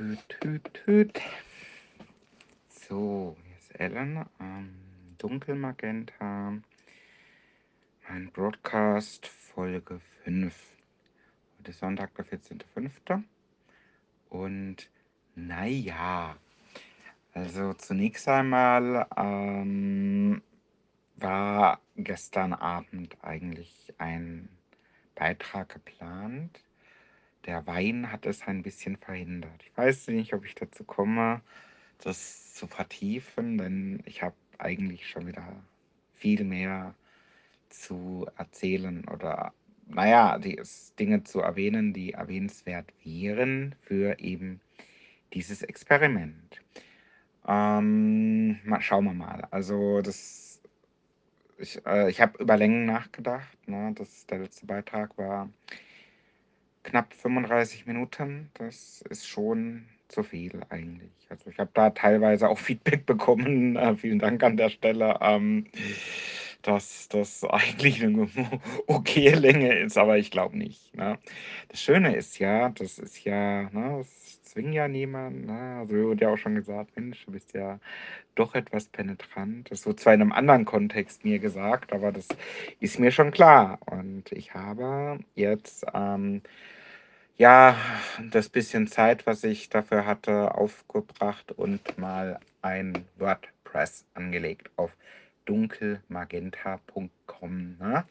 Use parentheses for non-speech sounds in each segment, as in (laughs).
Tüt, tüt, tüt. So, hier ist Ellen. Ähm, Dunkelmagenta. Mein Broadcast Folge 5. Heute ist Sonntag, der 14.05. Und naja, also zunächst einmal ähm, war gestern Abend eigentlich ein Beitrag geplant der Wein hat es ein bisschen verhindert. Ich weiß nicht, ob ich dazu komme, das zu vertiefen, denn ich habe eigentlich schon wieder viel mehr zu erzählen oder, naja, die Dinge zu erwähnen, die erwähnenswert wären für eben dieses Experiment. Ähm, mal, schauen wir mal. Also das, ich, äh, ich habe über Längen nachgedacht. Ne? Das, der letzte Beitrag war knapp 35 Minuten. Das ist schon zu viel eigentlich. Also ich habe da teilweise auch (laughs) Feedback bekommen. Äh, vielen Dank an der Stelle. Ähm, dass das eigentlich eine (laughs) okay Länge ist, aber ich glaube nicht. Ne? Das Schöne ist ja, das ist ja, ne, das zwingt ja niemand. Ne? Also wurde ja auch schon gesagt, Mensch, du bist ja doch etwas penetrant. Das wird zwar in einem anderen Kontext mir gesagt, aber das ist mir schon klar. Und ich habe jetzt ähm, ja das bisschen Zeit, was ich dafür hatte, aufgebracht und mal ein WordPress angelegt auf dunkelmagenta.com. Ne?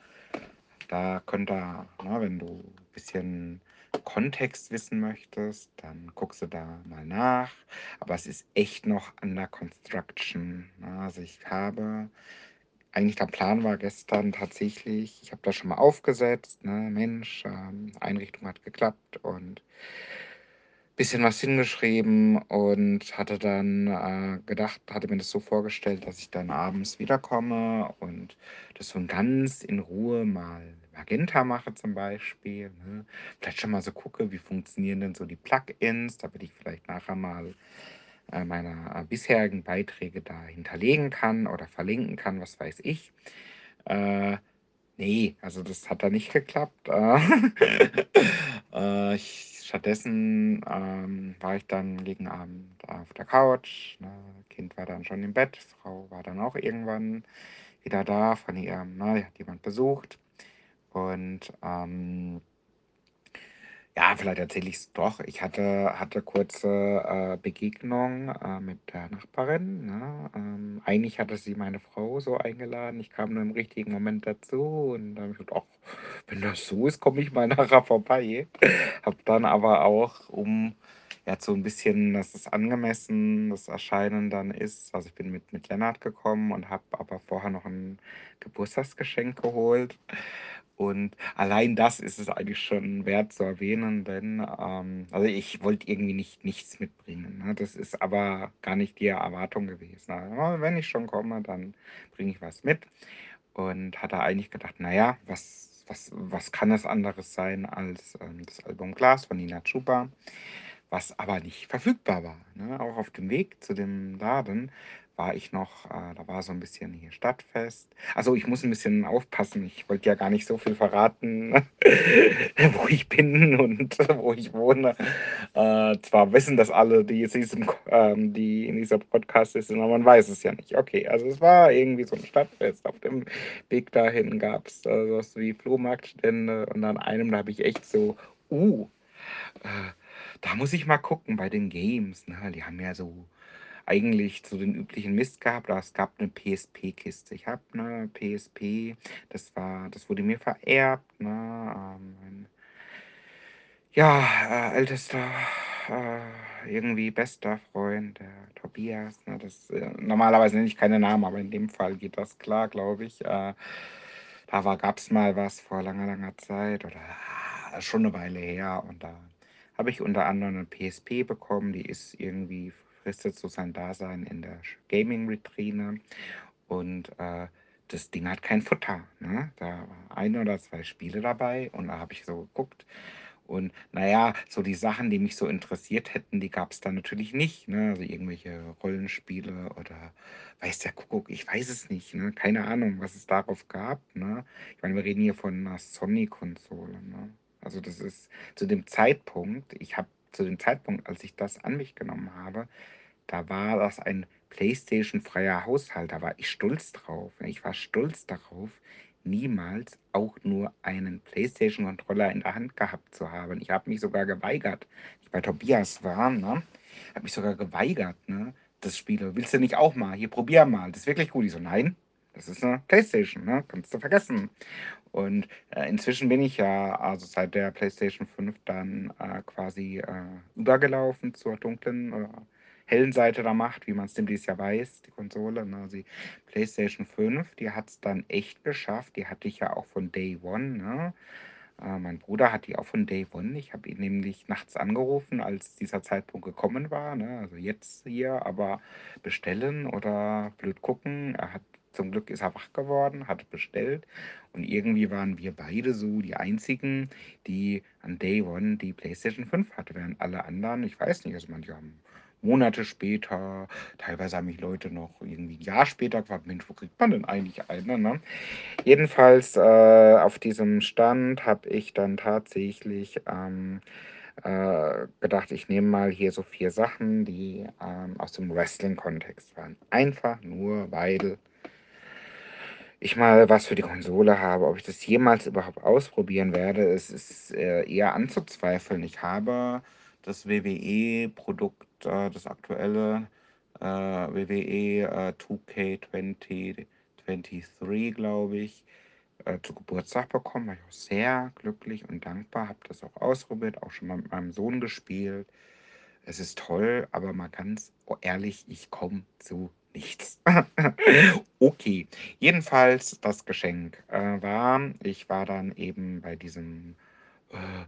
Da könnt ihr, ne, wenn du ein bisschen Kontext wissen möchtest, dann guckst du da mal nach. Aber es ist echt noch under construction. Also ich habe, eigentlich der Plan war gestern tatsächlich, ich habe das schon mal aufgesetzt, ne? Mensch, ähm, Einrichtung hat geklappt und bisschen was hingeschrieben und hatte dann äh, gedacht, hatte mir das so vorgestellt, dass ich dann abends wiederkomme und das so ganz in Ruhe mal Magenta mache zum Beispiel. Ne? Vielleicht schon mal so gucke, wie funktionieren denn so die Plugins, damit ich vielleicht nachher mal äh, meine äh, bisherigen Beiträge da hinterlegen kann oder verlinken kann, was weiß ich. Äh, nee, also das hat da nicht geklappt. (laughs) äh, ich stattdessen ähm, war ich dann gegen Abend auf der Couch. Ne? Kind war dann schon im Bett, Frau war dann auch irgendwann wieder da von ihrem, ne, hat jemand besucht. Und ähm, ja, vielleicht erzähle ich es doch. Ich hatte, hatte kurze äh, Begegnung äh, mit der Nachbarin. Ne? Ähm, eigentlich hatte sie meine Frau so eingeladen. Ich kam nur im richtigen Moment dazu und dann habe ich gedacht, ach, wenn das so ist, komme ich mal (laughs) nachher vorbei. habe dann aber auch, um ja so ein bisschen, dass es angemessen das Erscheinen dann ist. Also ich bin mit, mit Lennart gekommen und habe aber vorher noch ein Geburtstagsgeschenk geholt. Und allein das ist es eigentlich schon wert zu erwähnen, denn ähm, also ich wollte irgendwie nicht nichts mitbringen. Ne? Das ist aber gar nicht die Erwartung gewesen. Also, wenn ich schon komme, dann bringe ich was mit. Und hatte eigentlich gedacht, naja, was, was, was kann es anderes sein als ähm, das Album Glas von Nina Chuba, was aber nicht verfügbar war. Ne? Auch auf dem Weg zu dem Laden war ich noch, äh, da war so ein bisschen hier Stadtfest. Also ich muss ein bisschen aufpassen. Ich wollte ja gar nicht so viel verraten, (laughs) wo ich bin und wo ich wohne. Äh, zwar wissen das alle, die, in diesem, ähm, die in dieser Podcast sind, aber man weiß es ja nicht. Okay, also es war irgendwie so ein Stadtfest. Auf dem Weg dahin gab es äh, sowas wie Flohmarktstände und an einem, da habe ich echt so, uh, äh, da muss ich mal gucken bei den Games. Ne? Die haben ja so eigentlich so den üblichen Mist gehabt, aber es gab eine PSP-Kiste. Ich habe eine PSP, das war, das wurde mir vererbt, ne? Ähm, ja, äh, ältester, äh, irgendwie bester Freund, der Tobias, ne? Das, äh, normalerweise nenne ich keine Namen, aber in dem Fall geht das klar, glaube ich. Äh, da gab es mal was vor langer, langer Zeit oder ah, schon eine Weile her und da habe ich unter anderem eine PSP bekommen, die ist irgendwie fristet so sein Dasein in der Gaming-Vitrine und äh, das Ding hat kein Futter. Ne? Da waren ein oder zwei Spiele dabei und da habe ich so geguckt. Und naja, so die Sachen, die mich so interessiert hätten, die gab es da natürlich nicht. Ne? Also irgendwelche Rollenspiele oder weiß der Kuckuck, ich weiß es nicht. Ne? Keine Ahnung, was es darauf gab. Ne? Ich meine, wir reden hier von einer Sony-Konsole. Ne? Also das ist zu dem Zeitpunkt, ich habe zu dem Zeitpunkt, als ich das an mich genommen habe, da war das ein PlayStation-freier Haushalt. Da war ich stolz drauf. Ich war stolz darauf, niemals auch nur einen PlayStation-Controller in der Hand gehabt zu haben. Ich habe mich sogar geweigert. Ich bei Tobias war, ne? Habe mich sogar geweigert, ne? Das Spiel. Willst du nicht auch mal? Hier, probier mal. Das ist wirklich gut. Ich so, nein, das ist eine PlayStation, ne? Kannst du vergessen. Und äh, inzwischen bin ich ja, also seit der PlayStation 5 dann äh, quasi äh, übergelaufen zur dunklen oder hellen Seite der Macht, wie man es demnächst ja weiß, die Konsole. Ne? Also die PlayStation 5, die hat es dann echt geschafft. Die hatte ich ja auch von Day One. Ne? Äh, mein Bruder hat die auch von Day One. Ich habe ihn nämlich nachts angerufen, als dieser Zeitpunkt gekommen war. Ne? Also jetzt hier, aber bestellen oder blöd gucken. Er hat zum Glück ist er wach geworden, hat bestellt und irgendwie waren wir beide so die einzigen, die an Day One die PlayStation 5 hatten, während alle anderen, ich weiß nicht, also manche haben Monate später, teilweise haben mich Leute noch irgendwie ein Jahr später gefragt, Mensch, wo kriegt man denn eigentlich eine? Ne? Jedenfalls äh, auf diesem Stand habe ich dann tatsächlich ähm, äh, gedacht, ich nehme mal hier so vier Sachen, die ähm, aus dem Wrestling-Kontext waren. Einfach nur, weil ich mal was für die Konsole habe. Ob ich das jemals überhaupt ausprobieren werde, es ist äh, eher anzuzweifeln. Ich habe das WWE-Produkt, äh, das aktuelle äh, WWE äh, 2K2023, glaube ich, äh, zu Geburtstag bekommen. War ich auch sehr glücklich und dankbar. Habe das auch ausprobiert, auch schon mal mit meinem Sohn gespielt. Es ist toll, aber mal ganz ehrlich, ich komme zu nichts. (laughs) okay, jedenfalls das Geschenk äh, war, ich war dann eben bei diesem, äh,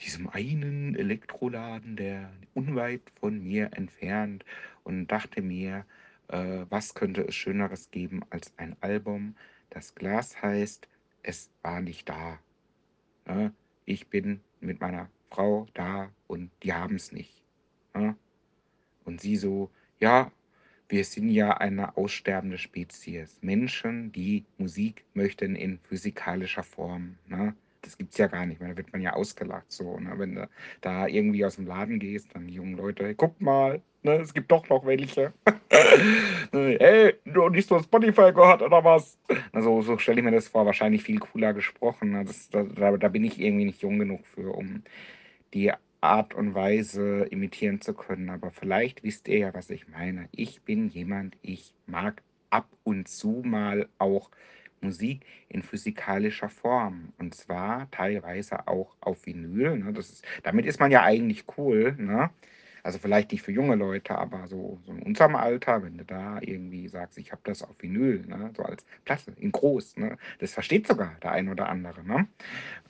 diesem einen Elektroladen, der unweit von mir entfernt und dachte mir, äh, was könnte es Schöneres geben als ein Album, das Glas heißt, es war nicht da. Ne? Ich bin mit meiner Frau da und die haben es nicht. Ne? Und sie so, ja, wir sind ja eine aussterbende Spezies. Menschen, die Musik möchten in physikalischer Form. Ne? Das gibt es ja gar nicht mehr. Da wird man ja ausgelacht. So, ne? Wenn du da irgendwie aus dem Laden gehst, dann die jungen Leute, hey, guck mal, ne? es gibt doch noch welche. (laughs) hey, du nicht so Spotify gehört oder was? Also so stelle ich mir das vor, wahrscheinlich viel cooler gesprochen. Ne? Das, da, da bin ich irgendwie nicht jung genug für, um die Art und Weise imitieren zu können. Aber vielleicht wisst ihr ja, was ich meine. Ich bin jemand, ich mag ab und zu mal auch Musik in physikalischer Form. Und zwar teilweise auch auf Vinyl. Ne? Das ist, damit ist man ja eigentlich cool. Ne? Also vielleicht nicht für junge Leute, aber so, so in unserem Alter, wenn du da irgendwie sagst, ich habe das auf Vinyl, ne? so als Platte, in groß. Ne? Das versteht sogar der ein oder andere. Ne?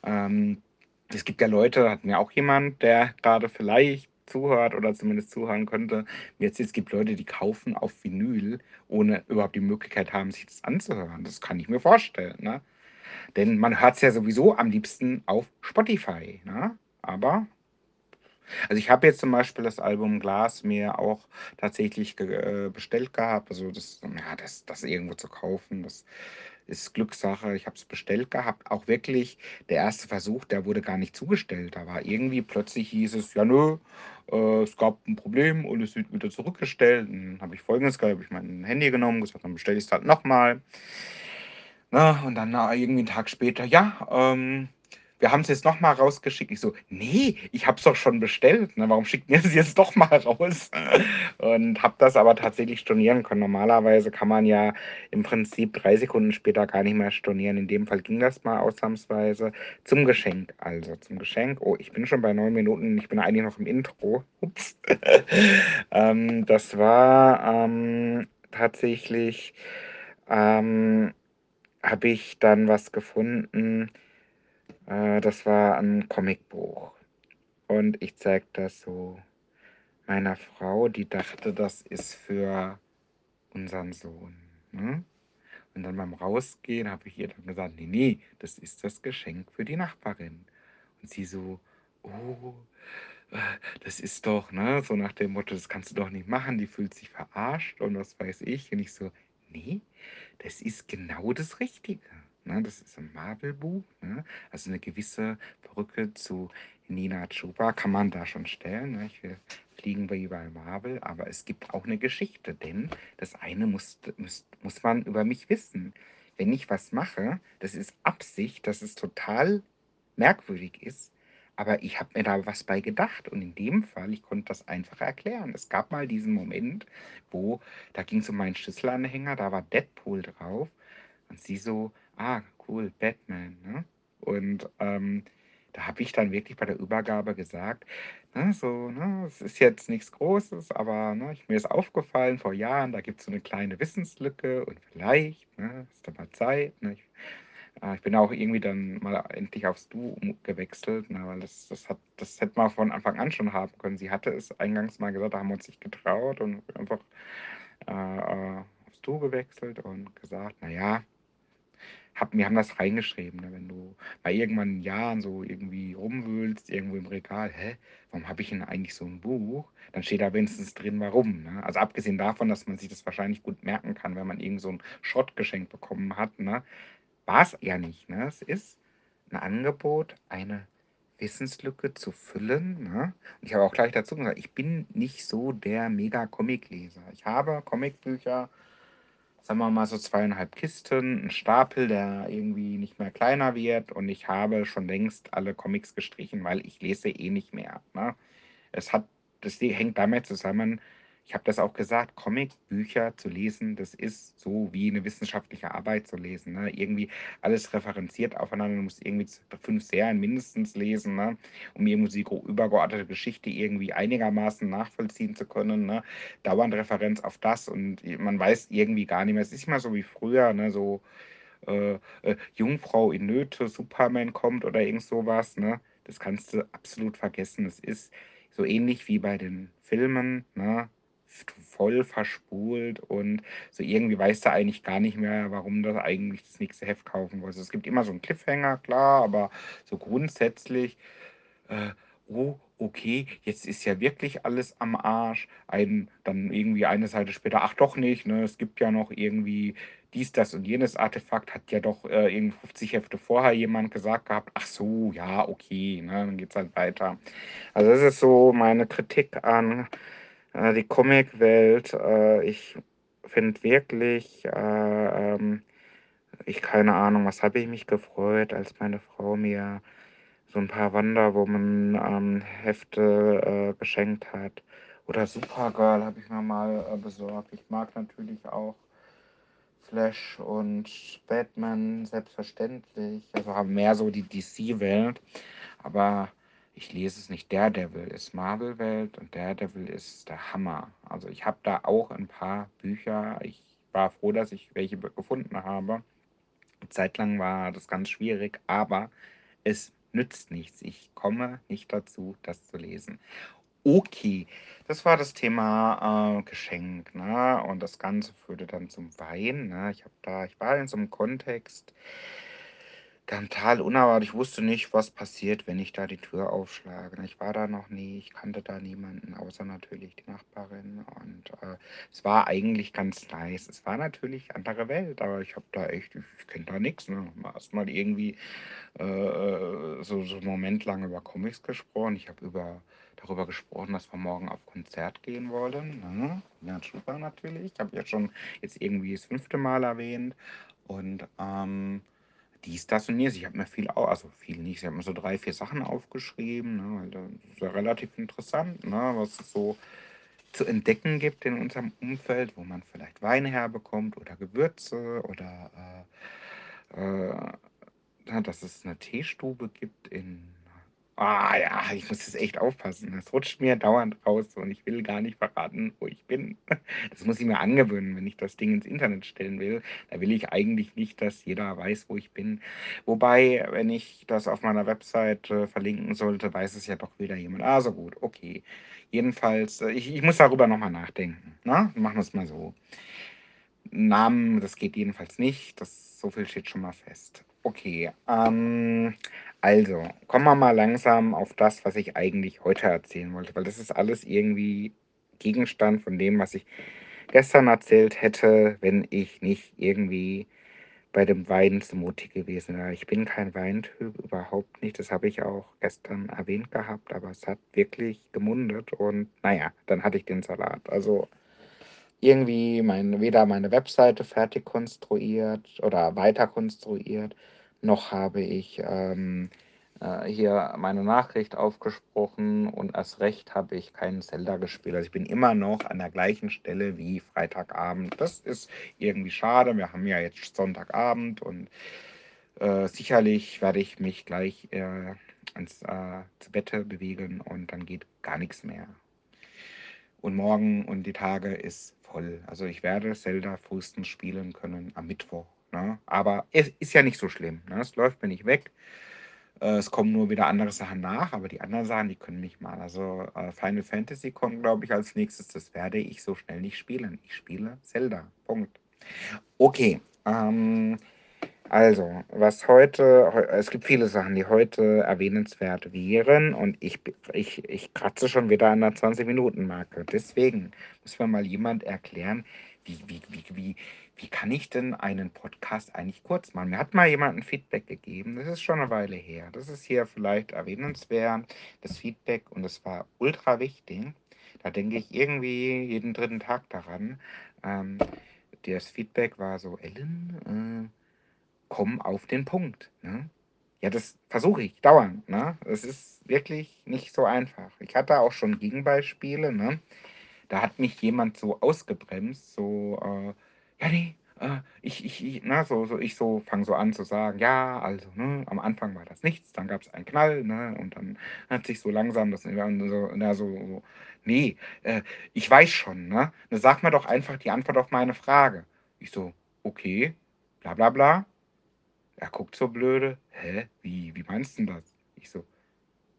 Ähm, es gibt ja Leute, hat mir auch jemand, der gerade vielleicht zuhört oder zumindest zuhören könnte. Jetzt es gibt Leute, die kaufen auf Vinyl, ohne überhaupt die Möglichkeit haben, sich das anzuhören. Das kann ich mir vorstellen. Ne? Denn man hört es ja sowieso am liebsten auf Spotify. Ne? Aber also ich habe jetzt zum Beispiel das Album Glas mir auch tatsächlich ge äh, bestellt gehabt. Also das, ja, das, das irgendwo zu kaufen, das ist Glückssache. Ich habe es bestellt gehabt. Auch wirklich der erste Versuch, der wurde gar nicht zugestellt. Da war irgendwie plötzlich hieß es, ja nö, äh, es gab ein Problem und es wird wieder zurückgestellt. Dann habe ich folgendes gehabt, habe ich mein Handy genommen, gesagt, dann bestelle ich es halt nochmal. und dann na, irgendwie einen Tag später, ja, ähm, wir haben es jetzt noch mal rausgeschickt. Ich so, nee, ich habe es doch schon bestellt. Ne? Warum schickt ihr es jetzt doch mal raus? Und habe das aber tatsächlich stornieren können. Normalerweise kann man ja im Prinzip drei Sekunden später gar nicht mehr stornieren. In dem Fall ging das mal ausnahmsweise zum Geschenk. Also zum Geschenk. Oh, ich bin schon bei neun Minuten. Ich bin eigentlich noch im Intro. Ups. (laughs) ähm, das war ähm, tatsächlich, ähm, habe ich dann was gefunden äh, das war ein Comicbuch. Und ich zeige das so meiner Frau, die dachte, das ist für unseren Sohn. Ne? Und dann beim Rausgehen habe ich ihr dann gesagt, nee, nee, das ist das Geschenk für die Nachbarin. Und sie so, oh, das ist doch, ne, so nach dem Motto, das kannst du doch nicht machen, die fühlt sich verarscht und was weiß ich. Und ich so, nee, das ist genau das Richtige. Ne? Das ist ein Marvel-Buch, ne? also eine gewisse Brücke zu Nina Chuba kann man da schon stellen. Ne? Ich will fliegen wie bei Marvel, aber es gibt auch eine Geschichte, denn das eine muss, muss, muss man über mich wissen. Wenn ich was mache, das ist Absicht, dass es total merkwürdig ist, aber ich habe mir da was bei gedacht und in dem Fall, ich konnte das einfach erklären. Es gab mal diesen Moment, wo da ging es um meinen Schlüsselanhänger, da war Deadpool drauf und sie so, ah, cool, Batman, ne? Und ähm, da habe ich dann wirklich bei der Übergabe gesagt, ne, so, ne, es ist jetzt nichts Großes, aber ne, ich, mir ist aufgefallen, vor Jahren, da gibt es so eine kleine Wissenslücke und vielleicht, ne, ist da mal Zeit. Ne, ich, äh, ich bin auch irgendwie dann mal endlich aufs Du gewechselt, ne, weil das, das, hat, das hätte man von Anfang an schon haben können. Sie hatte es eingangs mal gesagt, da haben wir uns nicht getraut und einfach äh, äh, aufs Du gewechselt und gesagt, naja, hab, wir haben das reingeschrieben, ne? wenn du bei irgendwann Jahren so irgendwie rumwühlst, irgendwo im Regal, hä, warum habe ich denn eigentlich so ein Buch? Dann steht da wenigstens drin, warum. Ne? Also abgesehen davon, dass man sich das wahrscheinlich gut merken kann, wenn man irgend so ein Schrottgeschenk bekommen hat, ne? war es ja nicht. Ne? Es ist ein Angebot, eine Wissenslücke zu füllen. Ne? Und ich habe auch gleich dazu gesagt, ich bin nicht so der Mega-Comic-Leser. Ich habe Comicbücher sagen wir mal so zweieinhalb Kisten, ein Stapel, der irgendwie nicht mehr kleiner wird und ich habe schon längst alle Comics gestrichen, weil ich lese eh nicht mehr. Ne? Es hat, das hängt damit zusammen, ich habe das auch gesagt, Comicbücher zu lesen, das ist so wie eine wissenschaftliche Arbeit zu lesen. Ne? Irgendwie alles referenziert aufeinander, du musst irgendwie fünf Serien mindestens lesen, ne? um irgendwie die übergeordnete Geschichte irgendwie einigermaßen nachvollziehen zu können. Ne? Dauernd Referenz auf das und man weiß irgendwie gar nicht mehr. Es ist immer so wie früher, ne? so äh, äh, Jungfrau in Nöte, Superman kommt oder irgend sowas. Ne? Das kannst du absolut vergessen. Es ist so ähnlich wie bei den Filmen. Ne? Voll verspult und so irgendwie weißt du eigentlich gar nicht mehr, warum du eigentlich das nächste Heft kaufen wolltest. Es gibt immer so einen Cliffhanger, klar, aber so grundsätzlich, äh, oh, okay, jetzt ist ja wirklich alles am Arsch. Ein, dann irgendwie eine Seite später, ach doch nicht, ne? Es gibt ja noch irgendwie dies, das und jenes Artefakt, hat ja doch äh, irgendwie 50 Hefte vorher jemand gesagt gehabt, ach so, ja, okay, ne? Dann geht es halt weiter. Also das ist so meine Kritik an äh, die Comicwelt, äh, ich finde wirklich, äh, ähm, ich keine Ahnung, was habe ich mich gefreut, als meine Frau mir so ein paar Wonder Woman ähm, Hefte äh, geschenkt hat. Oder Supergirl habe ich mir mal äh, besorgt. Ich mag natürlich auch Flash und Batman selbstverständlich. Also haben mehr so die DC-Welt. Aber ich lese es nicht. Daredevil ist Marvel-Welt und Daredevil ist der Hammer. Also ich habe da auch ein paar Bücher. Ich war froh, dass ich welche gefunden habe. Eine Zeit lang war das ganz schwierig, aber es nützt nichts. Ich komme nicht dazu, das zu lesen. Okay, das war das Thema äh, Geschenk, ne? Und das Ganze führte dann zum Wein. Ne? Ich habe da, ich war in so einem Kontext, total unerwartet. Ich wusste nicht, was passiert, wenn ich da die Tür aufschlage. Ich war da noch nie, ich kannte da niemanden, außer natürlich die Nachbarin. Und äh, es war eigentlich ganz nice. Es war natürlich andere Welt, aber ich habe da echt, ich kenne da nichts. Ne? Erstmal irgendwie äh, so, so einen Moment lang über Comics gesprochen. Ich habe über darüber gesprochen, dass wir morgen auf Konzert gehen wollen. Ne? Ja, super natürlich. Ich habe ja schon jetzt irgendwie das fünfte Mal erwähnt. Und ähm, dies, das und jenes. Ich habe mir viel, also viel nicht, ich habe mir so drei, vier Sachen aufgeschrieben, ne, weil das ist ja relativ interessant, ne, was es so zu entdecken gibt in unserem Umfeld, wo man vielleicht Weine herbekommt oder Gewürze oder äh, äh, dass es eine Teestube gibt in Ah ja, ich muss jetzt echt aufpassen. Das rutscht mir dauernd raus und ich will gar nicht verraten, wo ich bin. (laughs) Das muss ich mir angewöhnen, wenn ich das Ding ins Internet stellen will. Da will ich eigentlich nicht, dass jeder weiß, wo ich bin. Wobei, wenn ich das auf meiner Website äh, verlinken sollte, weiß es ja doch wieder jemand. Also gut, okay. Jedenfalls, äh, ich, ich muss darüber nochmal nachdenken. Na? Machen wir es mal so. Namen, das geht jedenfalls nicht. Das, so viel steht schon mal fest. Okay, ähm, also, kommen wir mal langsam auf das, was ich eigentlich heute erzählen wollte, weil das ist alles irgendwie Gegenstand von dem, was ich gestern erzählt hätte, wenn ich nicht irgendwie bei dem Wein-Smoothie gewesen. Ja, ich bin kein Weintyp, überhaupt nicht. Das habe ich auch gestern erwähnt gehabt, aber es hat wirklich gemundet und naja, dann hatte ich den Salat. Also irgendwie mein, weder meine Webseite fertig konstruiert oder weiter konstruiert, noch habe ich ähm, äh, hier meine Nachricht aufgesprochen und erst recht habe ich keinen Zelda gespielt. Also ich bin immer noch an der gleichen Stelle wie Freitagabend. Das ist irgendwie schade. Wir haben ja jetzt Sonntagabend und äh, sicherlich werde ich mich gleich äh, ans äh, Bette bewegen und dann geht gar nichts mehr. Und morgen und die Tage ist voll. Also ich werde Zelda frühestens spielen können am Mittwoch. Ne? Aber es ist ja nicht so schlimm. Ne? Es läuft mir nicht weg. Äh, es kommen nur wieder andere Sachen nach, aber die anderen Sachen, die können mich mal. Also äh, Final Fantasy kommt, glaube ich, als nächstes. Das werde ich so schnell nicht spielen. Ich spiele Zelda. Punkt. Okay. Ähm, also, was heute, es gibt viele Sachen, die heute erwähnenswert wären und ich, ich, ich kratze schon wieder an der 20-Minuten-Marke. Deswegen muss mir mal jemand erklären, wie, wie, wie, wie, wie kann ich denn einen Podcast eigentlich kurz machen? Mir hat mal jemand ein Feedback gegeben, das ist schon eine Weile her. Das ist hier vielleicht erwähnenswert, das Feedback, und das war ultra wichtig. Da denke ich irgendwie jeden dritten Tag daran. Ähm, das Feedback war so, Ellen, äh, komm auf den Punkt. Ne? Ja, das versuche ich dauernd. Ne? Es ist wirklich nicht so einfach. Ich hatte auch schon Gegenbeispiele. Ne? Da hat mich jemand so ausgebremst, so, äh, ja, äh, ich, ich, ich, na, so, so, ich so fange so an zu sagen, ja, also, ne, am Anfang war das nichts, dann gab es einen Knall, ne, und dann hat sich so langsam das, so, na, so, so nee, äh, ich weiß schon, ne, sag mir doch einfach die Antwort auf meine Frage. Ich so, okay, bla, bla, bla, er guckt so blöde. Hä? Wie, wie meinst du denn das? Ich so,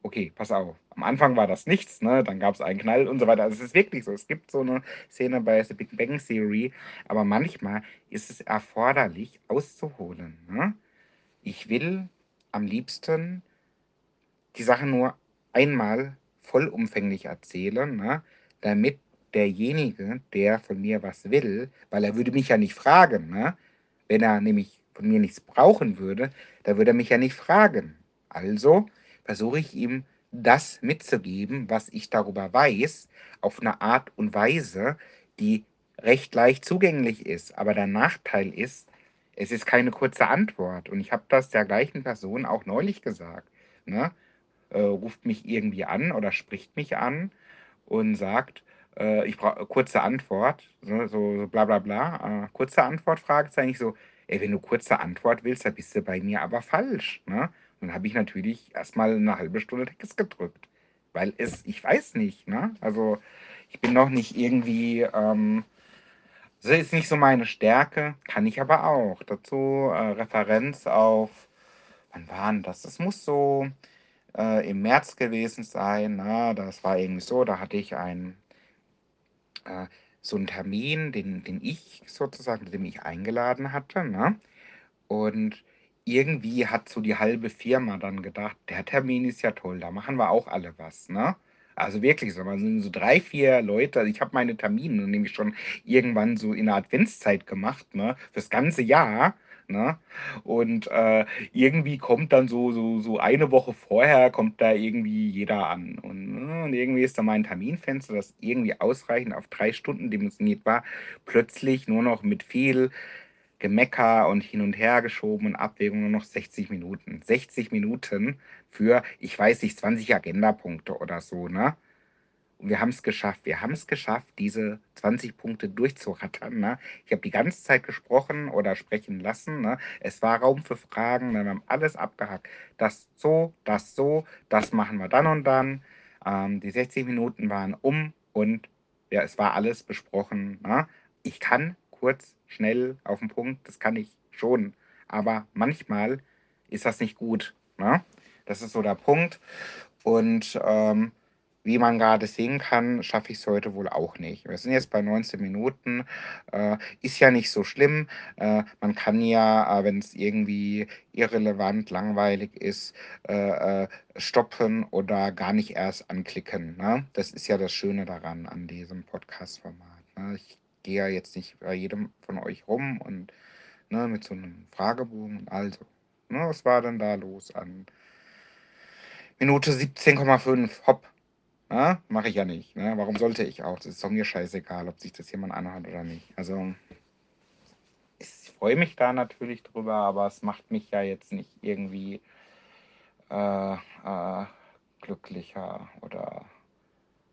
okay, pass auf. Am Anfang war das nichts, ne? Dann gab es einen Knall und so weiter. Also es ist wirklich so. Es gibt so eine Szene bei The Big Bang Theory, aber manchmal ist es erforderlich, auszuholen. Ne? Ich will am liebsten die Sache nur einmal vollumfänglich erzählen, ne? damit derjenige, der von mir was will, weil er würde mich ja nicht fragen, ne? wenn er nämlich von mir nichts brauchen würde, da würde er mich ja nicht fragen. Also versuche ich ihm das mitzugeben, was ich darüber weiß, auf eine Art und Weise, die recht leicht zugänglich ist. Aber der Nachteil ist, es ist keine kurze Antwort. Und ich habe das der gleichen Person auch neulich gesagt. Ne? Äh, ruft mich irgendwie an oder spricht mich an und sagt, äh, ich brauche kurze Antwort, so, so, so bla bla bla, äh, kurze Antwort, Fragezeichen, so, Ey, wenn du kurze Antwort willst, dann bist du bei mir aber falsch. Ne? Dann habe ich natürlich erstmal eine halbe Stunde Text gedrückt. Weil es, ich weiß nicht, ne? Also ich bin noch nicht irgendwie, ähm, das ist nicht so meine Stärke, kann ich aber auch. Dazu äh, Referenz auf, wann war denn das? Das muss so äh, im März gewesen sein. Ne? Das war irgendwie so, da hatte ich ein, äh, so einen Termin, den, den ich sozusagen, den ich eingeladen hatte. Ne? Und irgendwie hat so die halbe Firma dann gedacht, der Termin ist ja toll, da machen wir auch alle was. Ne? Also wirklich so, man sind so drei, vier Leute. Also ich habe meine Termine nämlich schon irgendwann so in der Adventszeit gemacht, ne? Fürs ganze Jahr. Ne? Und äh, irgendwie kommt dann so, so, so eine Woche vorher, kommt da irgendwie jeder an. Und, ne? und irgendwie ist da mein Terminfenster, das irgendwie ausreichend auf drei Stunden dimensioniert war, plötzlich nur noch mit viel Gemecker und hin und her geschoben und Abwägung nur noch 60 Minuten. 60 Minuten für, ich weiß nicht, 20 Agendapunkte oder so, ne? Und wir haben es geschafft. Wir haben es geschafft, diese 20 Punkte durchzurattern. Ne? Ich habe die ganze Zeit gesprochen oder sprechen lassen. Ne? Es war Raum für Fragen. Ne? Wir haben alles abgehakt. Das so, das so, das machen wir dann und dann. Ähm, die 60 Minuten waren um und ja, es war alles besprochen. Ne? Ich kann kurz, schnell auf den Punkt, das kann ich schon. Aber manchmal ist das nicht gut. Ne? Das ist so der Punkt. Und ähm, wie man gerade sehen kann, schaffe ich es heute wohl auch nicht. Wir sind jetzt bei 19 Minuten. Äh, ist ja nicht so schlimm. Äh, man kann ja, äh, wenn es irgendwie irrelevant, langweilig ist, äh, äh, stoppen oder gar nicht erst anklicken. Ne? Das ist ja das Schöne daran an diesem Podcast-Format. Ne? Ich gehe ja jetzt nicht bei jedem von euch rum und ne, mit so einem Fragebogen. Also, ne, was war denn da los an Minute 17,5? Hopp. Ne? Mache ich ja nicht. Ne? Warum sollte ich auch? Das ist doch mir scheißegal, ob sich das jemand anhört oder nicht. Also, ich freue mich da natürlich drüber, aber es macht mich ja jetzt nicht irgendwie äh, äh, glücklicher oder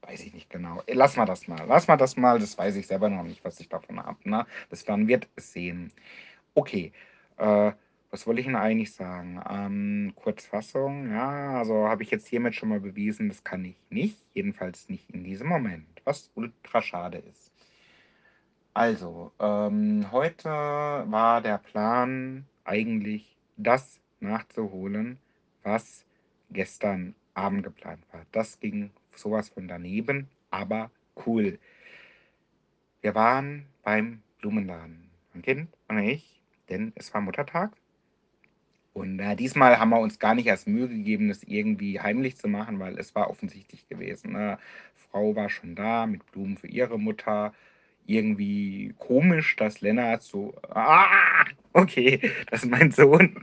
weiß ich nicht genau. Lass mal das mal. Lass mal das mal. Das weiß ich selber noch nicht, was ich davon habe. Ne? Das man wird es sehen. Okay. Äh, was wollte ich denn eigentlich sagen? Ähm, Kurzfassung, ja, also habe ich jetzt hiermit schon mal bewiesen, das kann ich nicht. Jedenfalls nicht in diesem Moment, was ultra schade ist. Also, ähm, heute war der Plan eigentlich, das nachzuholen, was gestern Abend geplant war. Das ging sowas von daneben, aber cool. Wir waren beim Blumenladen. Mein Kind und ich, denn es war Muttertag. Und äh, diesmal haben wir uns gar nicht erst Mühe gegeben, das irgendwie heimlich zu machen, weil es war offensichtlich gewesen. Ne? Frau war schon da mit Blumen für ihre Mutter. Irgendwie komisch, dass Lennart so. Ah, okay, (laughs) das ist mein Sohn.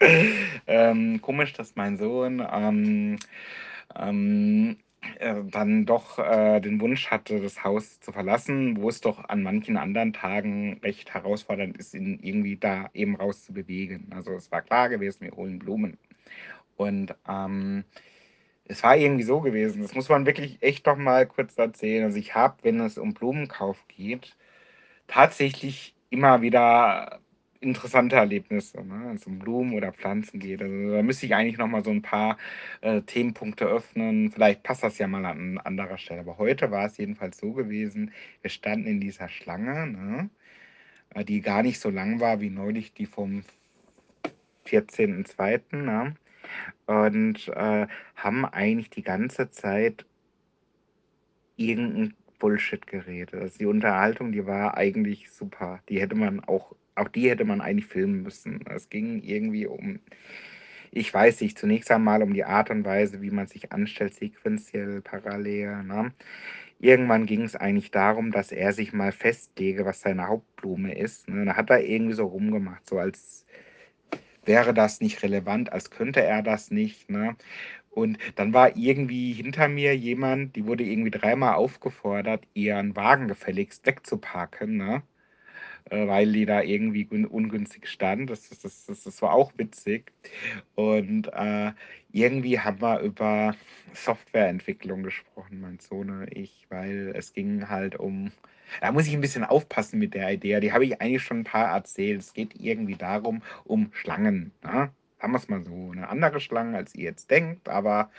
(laughs) ähm, komisch, dass mein Sohn ähm, ähm, äh, dann doch äh, den Wunsch hatte, das Haus zu verlassen, wo es doch an manchen anderen Tagen recht herausfordernd ist, ihn irgendwie da eben raus zu bewegen. Also es war klar gewesen, wir holen Blumen. Und ähm, es war irgendwie so gewesen, das muss man wirklich echt doch mal kurz erzählen. Also ich habe, wenn es um Blumenkauf geht, tatsächlich immer wieder interessante Erlebnisse, ne? wenn es um Blumen oder Pflanzen geht. Also da müsste ich eigentlich noch mal so ein paar äh, Themenpunkte öffnen. Vielleicht passt das ja mal an anderer Stelle. Aber heute war es jedenfalls so gewesen, wir standen in dieser Schlange, ne? Äh, die gar nicht so lang war wie neulich die vom 14.02. Ne? Und äh, haben eigentlich die ganze Zeit irgendein Bullshit geredet. Also die Unterhaltung, die war eigentlich super. Die hätte man auch auch die hätte man eigentlich filmen müssen. Es ging irgendwie um, ich weiß nicht, zunächst einmal um die Art und Weise, wie man sich anstellt, sequenziell, parallel. Ne? Irgendwann ging es eigentlich darum, dass er sich mal festlege, was seine Hauptblume ist. Ne? Da hat er irgendwie so rumgemacht, so als wäre das nicht relevant, als könnte er das nicht. Ne? Und dann war irgendwie hinter mir jemand, die wurde irgendwie dreimal aufgefordert, ihren Wagen gefälligst wegzuparken. Ne? Äh, weil die da irgendwie ungünstig stand. Das, das, das, das war auch witzig. Und äh, irgendwie haben wir über Softwareentwicklung gesprochen, mein Sohn und ich, weil es ging halt um. Da muss ich ein bisschen aufpassen mit der Idee. Die habe ich eigentlich schon ein paar erzählt. Es geht irgendwie darum, um Schlangen. Ne? Sagen wir es mal so. Eine andere Schlange, als ihr jetzt denkt. Aber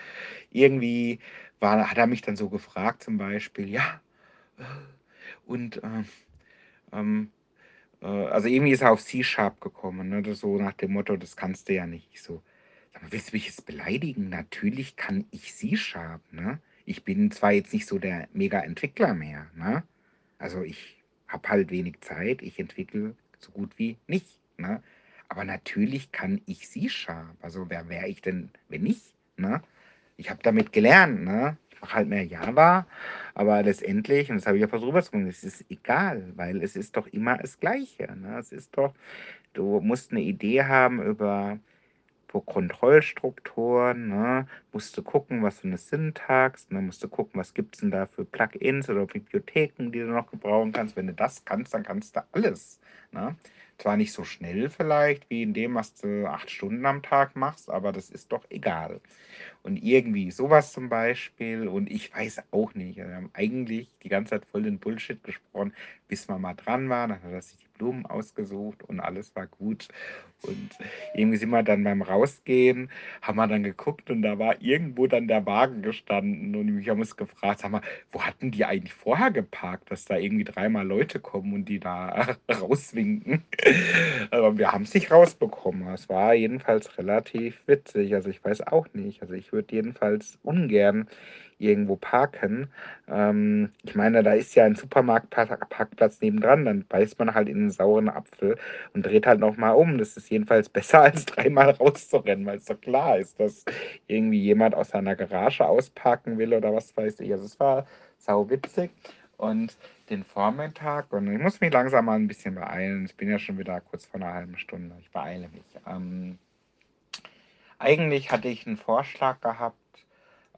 irgendwie war, hat er mich dann so gefragt, zum Beispiel, ja, und äh, ähm, äh, also irgendwie ist er auf C-Sharp gekommen, ne? So nach dem Motto, das kannst du ja nicht. Ich so, sag mal, willst du mich jetzt beleidigen? Natürlich kann ich C-Sharp, ne? Ich bin zwar jetzt nicht so der Mega-Entwickler mehr, ne? Also ich habe halt wenig Zeit, ich entwickle so gut wie nicht, ne? Aber natürlich kann ich C-Sharp. Also wer wäre ich denn, wenn nicht, ne? Ich habe damit gelernt, ne? Halt mehr Java, aber letztendlich, und das habe ich ja versucht rüberzubringen, es ist egal, weil es ist doch immer das Gleiche. Ne? Es ist doch, du musst eine Idee haben über Kontrollstrukturen, ne? musst du gucken, was für eine Syntax, ne? musst du gucken, was gibt es denn da für Plugins oder Bibliotheken, die du noch gebrauchen kannst. Wenn du das kannst, dann kannst du alles. Ne? Zwar nicht so schnell vielleicht, wie in dem, was du acht Stunden am Tag machst, aber das ist doch egal. Und irgendwie sowas zum Beispiel. Und ich weiß auch nicht. Wir haben eigentlich die ganze Zeit voll den Bullshit gesprochen, bis wir mal dran waren. Dann hat er sich die Blumen ausgesucht und alles war gut. Und irgendwie sind wir dann beim Rausgehen, haben wir dann geguckt und da war irgendwo dann der Wagen gestanden. Und wir haben uns gefragt, sag mal, wo hatten die eigentlich vorher geparkt, dass da irgendwie dreimal Leute kommen und die da (laughs) rauswinken? Aber wir haben es nicht rausbekommen. Es war jedenfalls relativ witzig. Also ich weiß auch nicht. Also ich würde jedenfalls ungern irgendwo parken. Ähm, ich meine, da ist ja ein Supermarktparkplatz nebendran, dann beißt man halt in einen sauren Apfel und dreht halt nochmal um. Das ist jedenfalls besser, (laughs) als dreimal rauszurennen, weil es doch klar ist, dass irgendwie jemand aus seiner Garage ausparken will oder was weiß ich. Also es war sau witzig. Und den Vormittag und ich muss mich langsam mal ein bisschen beeilen. Ich bin ja schon wieder kurz vor einer halben Stunde. Ich beeile mich. Ähm, eigentlich hatte ich einen Vorschlag gehabt,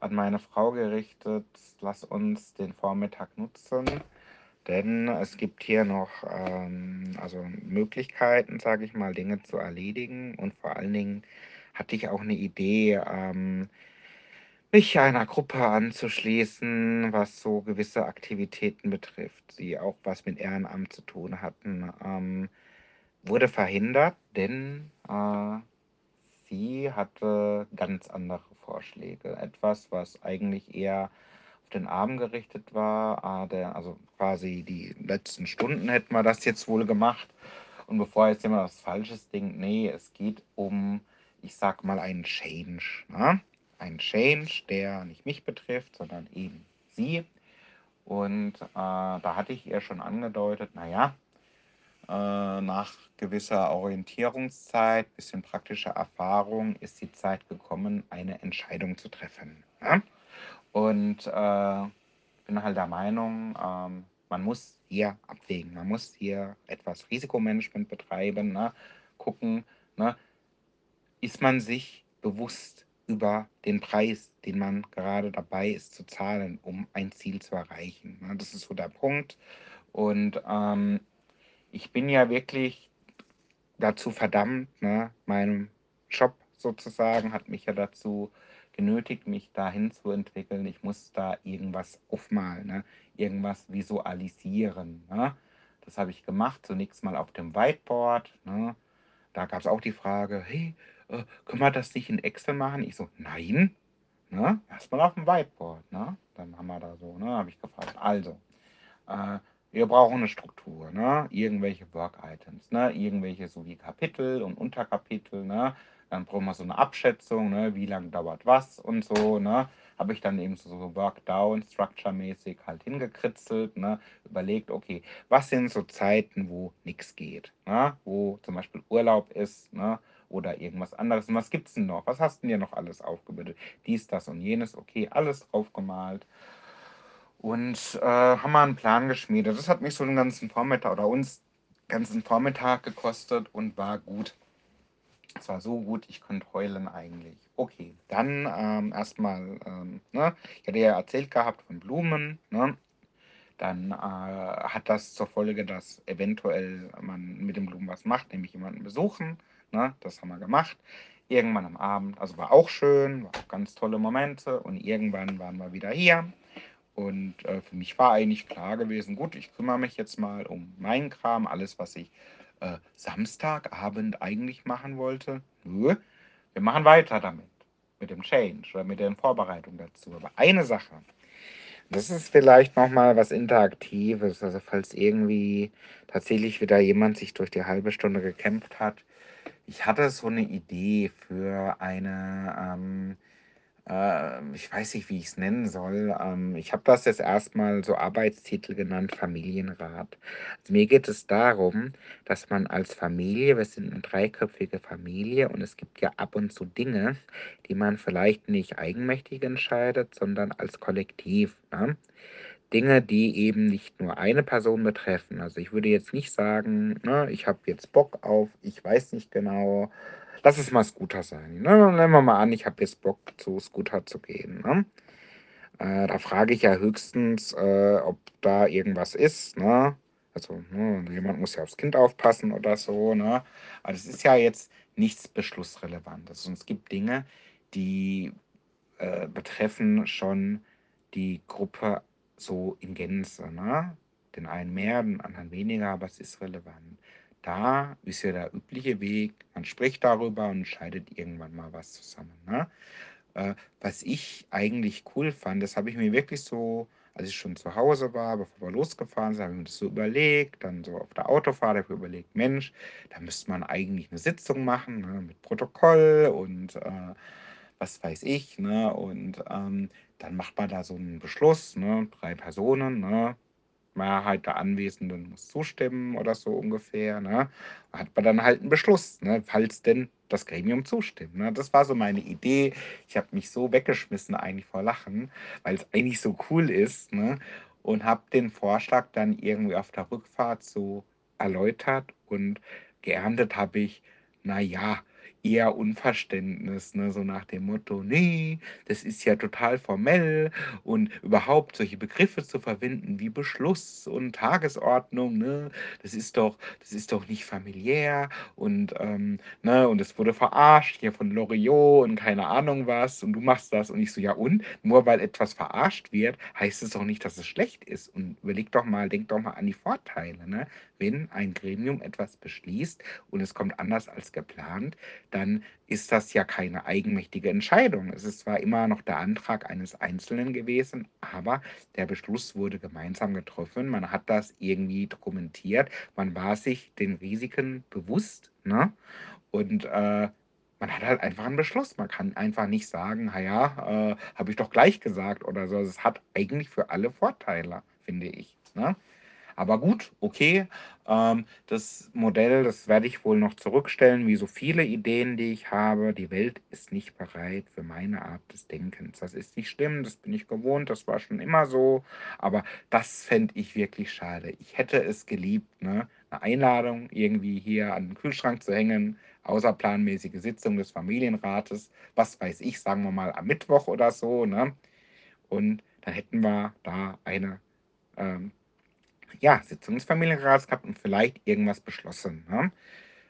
an meine Frau gerichtet: „Lass uns den Vormittag nutzen, denn es gibt hier noch, ähm, also, Möglichkeiten, sage ich mal, Dinge zu erledigen.“ Und vor allen Dingen hatte ich auch eine Idee, ähm mich einer Gruppe anzuschließen, was so gewisse Aktivitäten betrifft, die auch was mit Ehrenamt zu tun hatten. Ähm, wurde verhindert, denn, äh, sie hatte ganz andere Vorschläge. Etwas, was eigentlich eher auf den Abend gerichtet war, der also quasi die letzten Stunden hätten wir das jetzt wohl gemacht. Und bevor jetzt jemand was Falsches denkt, ne, es geht um, ich sag mal, einen Change, ne? Ein Change, der nicht mich betrifft, sondern eben sie. Und, äh, da hatte ich ihr schon angedeutet, na ja, äh, nach gewisser Orientierungszeit, bisschen praktischer Erfahrung ist die Zeit gekommen, eine Entscheidung zu treffen, ja? Und, äh, bin halt der Meinung, ähm, man muss hier abwägen. Man muss hier etwas Risikomanagement betreiben, ne? Gucken, ne? Ist man sich bewusst über den Preis, den man gerade dabei ist zu zahlen, um ein Ziel zu erreichen, ne? Das ist so der Punkt. Und, ähm, ich bin ja wirklich dazu verdammt, ne? Mein Job sozusagen hat mich ja dazu genötigt, mich dahin zu entwickeln. Ich muss da irgendwas aufmalen, ne? Irgendwas visualisieren, ne? Das habe ich gemacht, zunächst mal auf dem Whiteboard, ne? Da gab's auch die Frage: „Hey, äh, können wir das nicht in Excel machen?“ Ich so: „Nein, ne, erst mal aufm Whiteboard“, ne? Dann haben wir da so ne, habe ich gefragt: „Also, äh, wir brauchen eine Struktur, ne? Irgendwelche Work-Items, ne? Irgendwelche so wie Kapitel und Unterkapitel, ne? Dann brauchen wir so eine Abschätzung, ne? Wie lang dauert was und so, ne? Habe ich dann eben so so Workdown Structure-mäßig halt hingekritzelt, ne? Überlegt: „Okay, was sind so Zeiten, wo nichts geht, ne? Wo zum Beispiel Urlaub ist, ne? Oder irgendwas anderes. Und was gibt's denn noch? Was hast 'n dir noch alles aufgebildet? Dies, das und jenes. Okay, alles draufgemalt. Und, äh, haben wir 'n Plan geschmiedet. Das hat mich so 'n ganzen Vormittag oder uns ganzen Vormittag gekostet und war gut. Es war so gut, ich könnte heulen eigentlich. Okay, dann, ähm, erst ähm, ne, ich hatte ja erzählt gehabt von Blumen, ne? Dann, äh, hat das zur Folge, dass eventuell man mit den Blumen was macht, nämlich jemanden besuchen, ne? Das haben wir gemacht. Irgendwann am Abend also, war auch schön, war auch ganz tolle Momente und irgendwann waren wir wieder hier und, äh, für mich war eigentlich klar gewesen: „Gut, ich kümmere mich jetzt mal um meinen Kram, alles, was ich, äh, Samstagabend eigentlich machen wollte. Nö, wir machen weiter damit, mit dem Change oder mit den Vorbereitungen dazu. Aber eine Sache, das ist vielleicht noch mal was Interaktives, also, falls irgendwie tatsächlich wieder jemand sich durch die halbe Stunde gekämpft hat. Ich hatte so eine Idee für eine, ähm ähm, ich weiß nicht, wie ich es nennen soll. Ähm, ich habe das jetzt erstmal so Arbeitstitel genannt, Familienrat. Also, mir geht es darum, dass man als Familie wir sind eine dreiköpfige Familie und es gibt ja ab und zu Dinge, die man vielleicht nicht eigenmächtig entscheidet, sondern als Kollektiv, ne? Dinge, die eben nicht nur eine Person betreffen. Also, ich würde jetzt nicht sagen, ne, ich habe jetzt Bock auf ich weiß nicht genau, lass es mal Scooter sein, ne? Nehmen wir mal an, ich habe jetzt Bock, zu Scooter zu gehen, ne? Äh, da frage ich ja höchstens, äh, ob da irgendwas ist, ne? Also, ne, jemand muss ja aufs Kind aufpassen oder so, ne? Aber das ist ja jetzt nichts Beschlussrelevantes. Und es gibt Dinge, die äh, betreffen schon die Gruppe so in Gänze, ne? Den einen mehr, den anderen weniger, aber es ist relevant. Da ist ja der übliche Weg, man spricht darüber und entscheidet irgendwann mal was zusammen, ne? Äh, was ich eigentlich cool fand, das habe ich mir wirklich so als ich schon zu Hause war, bevor wir losgefahren sind, habe ich mir das so überlegt, dann so auf der Autofahrt habe ich überlegt: „Mensch, da müsste man eigentlich eine Sitzung machen, ne, mit Protokoll und, äh, was weiß ich, ne? Und, ähm, dann macht man da so einen Beschluss, ne, 3 Personen, ne? Mehrheit der Anwesenden muss zustimmen oder so ungefähr, ne? Hat man dann halt einen Beschluss, ne, falls denn das Gremium zustimmt, ne? Das war so meine Idee. Ich habe mich so weggeschmissen eigentlich vor Lachen, weil es eigentlich so cool ist, ne? und habe den Vorschlag dann irgendwie auf der Rückfahrt so erläutert und geerntet habe ich, na ja, eher Unverständnis, ne? So nach dem Motto: „Ne, das ist ja total formell und überhaupt solche Begriffe zu verwenden wie Beschluss und Tagesordnung, ne? Das ist doch das ist doch nicht familiär und, ähm, ne, und es wurde verarscht hier von Loriot und keine Ahnung was und du machst das.“ Und ich so: „Ja und? Nur weil etwas verarscht wird, heißt es doch nicht, dass es schlecht ist. Und überleg doch mal denk doch mal an die Vorteile, ne? Wenn ein Gremium etwas beschließt und es kommt anders als geplant, dann ist das ja keine eigenmächtige Entscheidung. Es ist zwar immer noch der Antrag eines Einzelnen gewesen, aber der Beschluss wurde gemeinsam getroffen. Man hat das irgendwie dokumentiert. Man war sich den Risiken bewusst, ne? Und, äh, man hat halt einfach 'n Beschluss. Man kann einfach nicht sagen: „Ha ja, äh, habe ich doch gleich gesagt“ oder so. Es hat eigentlich für alle Vorteile, finde ich, ne? Aber gut, okay, ähm, das Modell, das werde ich wohl noch zurückstellen, wie so viele Ideen, die ich habe. Die Welt ist nicht bereit für meine Art des Denkens. Das ist nicht schlimm, das bin ich gewohnt, das war schon immer so, aber das fände ich wirklich schade. Ich hätte es geliebt, ne, 'ne Einladung irgendwie hier an den Kühlschrank zu hängen, außerplanmäßige Sitzung des Familienrates, was weiß ich, sagen wir mal am Mittwoch oder so, ne? Und dann hätten wir da eine, ähm, ja, Sitzung des Familienrats gehabt und vielleicht irgendwas beschlossen, ne?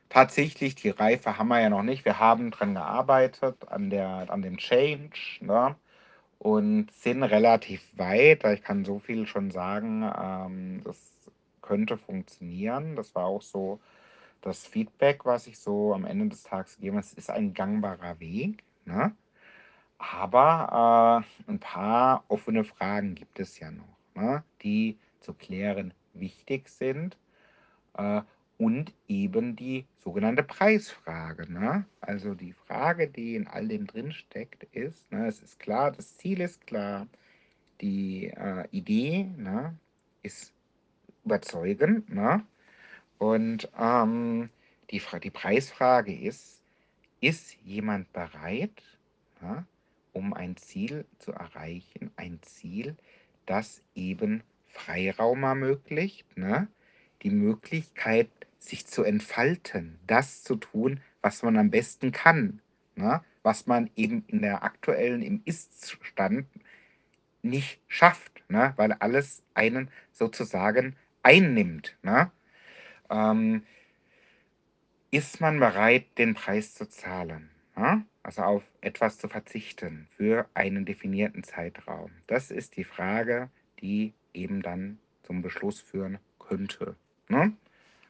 Tatsächlich, die Reife haben wir ja noch nicht. Wir haben dran gearbeitet an der an dem Change, ne, und sind relativ weit. Ich kann so viel schon sagen, ähm, das könnte funktionieren. Das war auch so das Feedback, was ich so am Ende des Tages gegeben habe. Es ist ein gangbarer Weg, ne? Aber, äh, 'n paar offene Fragen gibt es ja noch, ne, die zu klären wichtig sind, äh, und eben die sogenannte Preisfrage, ne? Also, die Frage, die in all dem drinsteckt, ist, ne es ist klar, das Ziel ist klar, die, äh, Idee, ne, ist überzeugend, ne? Und, ähm, die die Preisfrage ist: Ist jemand bereit, ne, um ein Ziel zu erreichen ein Ziel, das eben Freiraum ermöglicht, ne? Die Möglichkeit, sich zu entfalten, das zu tun, was man am besten kann, ne? Was man eben in der aktuellen im Ist-Zustand nicht schafft, ne, weil alles einen sozusagen einnimmt, ne? Ähm ist man bereit, den Preis zu zahlen, ne? Also, auf etwas zu verzichten für einen definierten Zeitraum? Das ist die Frage, die eben dann zum Beschluss führen könnte, ne?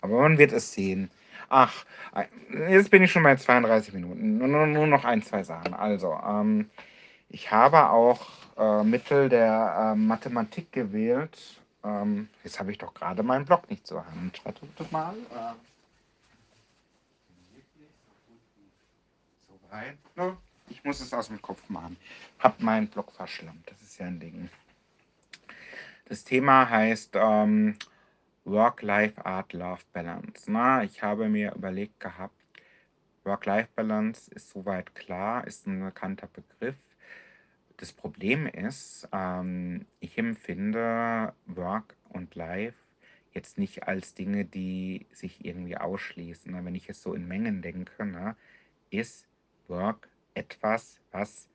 Aber man wird es sehen. Ach, ei jetzt bin ich schon bei 32 Minuten. Nur nur noch 1, 2 Sachen. Also, ähm, ich habe auch, äh, Mittel der, ähm, Mathematik gewählt. Ähm, jetzt habe ich doch grade meinen Block nicht zur Hand. Wartet mal, äh so weit, ne? Ich muss es aus'm Kopf machen. Habe meinen Block verschlammt. Das ist ja 'n Ding. Das Thema heißt, ähm, Work-Life-Art-Love-Balance, ne? Ich habe mir überlegt gehabt, Work-Life-Balance ist so weit klar, ist 'n bekannter Begriff. Das Problem ist, ähm, ich empfinde Work und Life jetzt nicht als Dinge, die sich irgendwie ausschließen? Wenn ich jetzt so in Mengen denke, ne, ist Work etwas, was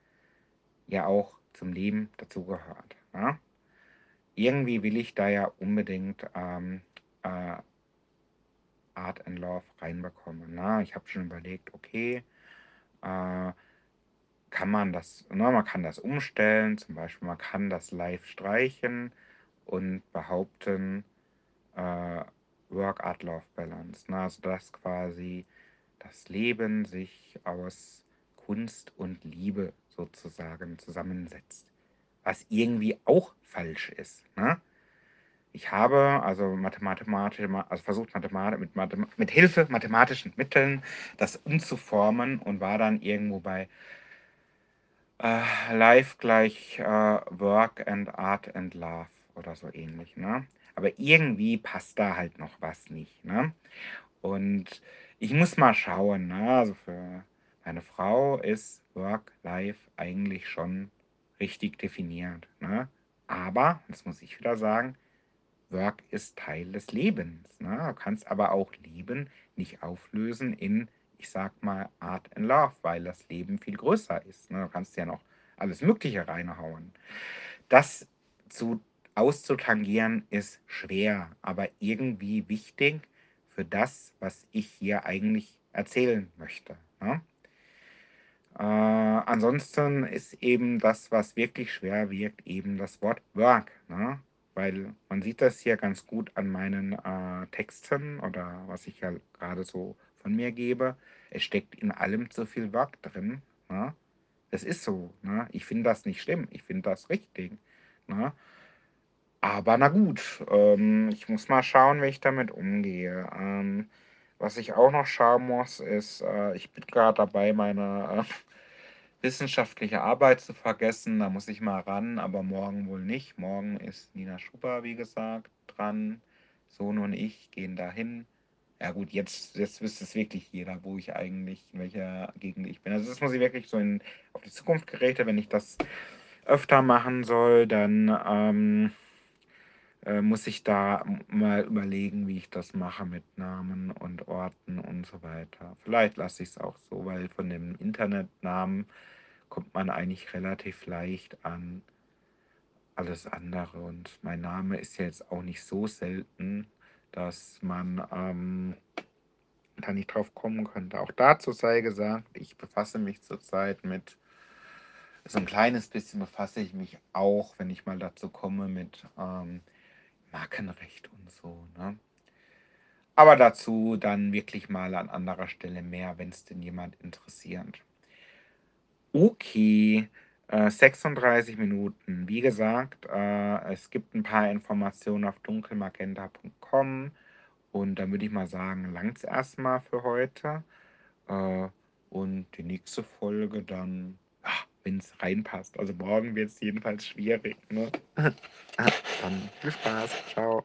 ja auch zum Leben dazugehört, ne? Irgendwie will ich da ja unbedingt, ähm, äh Art and Love reinbekommen, ne? Ich habe schon überlegt, okay, äh, kann man das ne, man kann das umstellen. Zum Beispiel, man kann das Life streichen und behaupten, äh, Work-Art-Love-Balance, ne? Also, dass quasi das Leben sich aus Kunst und Liebe sozusagen zusammensetzt, was irgendwie auch falsch ist, ne? Ich habe also mathemathematisch ma also versucht, Mathema mit Mathema mit Hilfe mathematischen Mitteln das umzuformen und war dann irgendwo bei äh, Life gleich, äh, Work and Art and Love oder so ähnlich, ne? Aber irgendwie passt da halt noch was nicht, ne? Und ich muss mal schauen, ne? Also, für meine Frau ist Work, Life eigentlich schon richtig definiert, ne? Aber, das muss ich wieder sagen, Work ist Teil des Lebens. Ne? Du kannst aber auch Leben nicht auflösen in, ich sag mal, Art and Love, weil das Leben viel größer ist. Ne? Du kannst ja noch alles Mögliche reinhauen. Das zu auszutangieren ist schwer, aber irgendwie wichtig für das, was ich hier eigentlich erzählen möchte. Ne? Äh, ansonsten ist eben das, was wirklich schwer wirkt, eben das Wort Work. Ne? Weil man sieht das hier ganz gut an meinen äh, Texten oder was ich ja gerade so von mir gebe. Es steckt in allem zu viel Work drin. Ne? Es ist so. Ne? Ich finde das nicht schlimm. Ich finde das richtig. Ne? Aber na gut, ähm, ich muss mal schauen, wie ich damit umgehe. Ähm, was ich auch noch schauen muss, ist, äh, ich bin gerade dabei, meine äh, wissenschaftliche Arbeit zu vergessen. Da muss ich mal ran, aber morgen wohl nicht. Morgen ist Nina Schuber, wie gesagt, dran. Sohn und ich gehen dahin. Ja gut, jetzt, jetzt wüsste es wirklich jeder, wo ich eigentlich, in welcher Gegend ich bin. Also das muss ich wirklich so in, auf die Zukunft geräte. Wenn ich das öfter machen soll, dann ähm, äh, muss ich da mal überlegen, wie ich das mache mit Namen und Orten und so weiter. Vielleicht lasse ich es auch so, weil von dem Internetnamen kommt man eigentlich relativ leicht an alles andere. Und mein Name ist jetzt auch nicht so selten, dass man ähm, da nicht drauf kommen könnte. Auch dazu sei gesagt, ich befasse mich zurzeit mit, so ein kleines bisschen befasse ich mich auch, wenn ich mal dazu komme, mit ähm, Markenrecht und so. Ne? Aber dazu dann wirklich mal an anderer Stelle mehr, wenn es denn jemand interessiert. Okay, äh, 36 Minuten. Wie gesagt, äh, es gibt ein paar Informationen auf dunkelmagenta.com und dann würde ich mal sagen, langt es erstmal für heute. Äh, und die nächste Folge dann, wenn es reinpasst. Also morgen wird es jedenfalls schwierig. Ne? (laughs) dann viel Spaß. Ciao.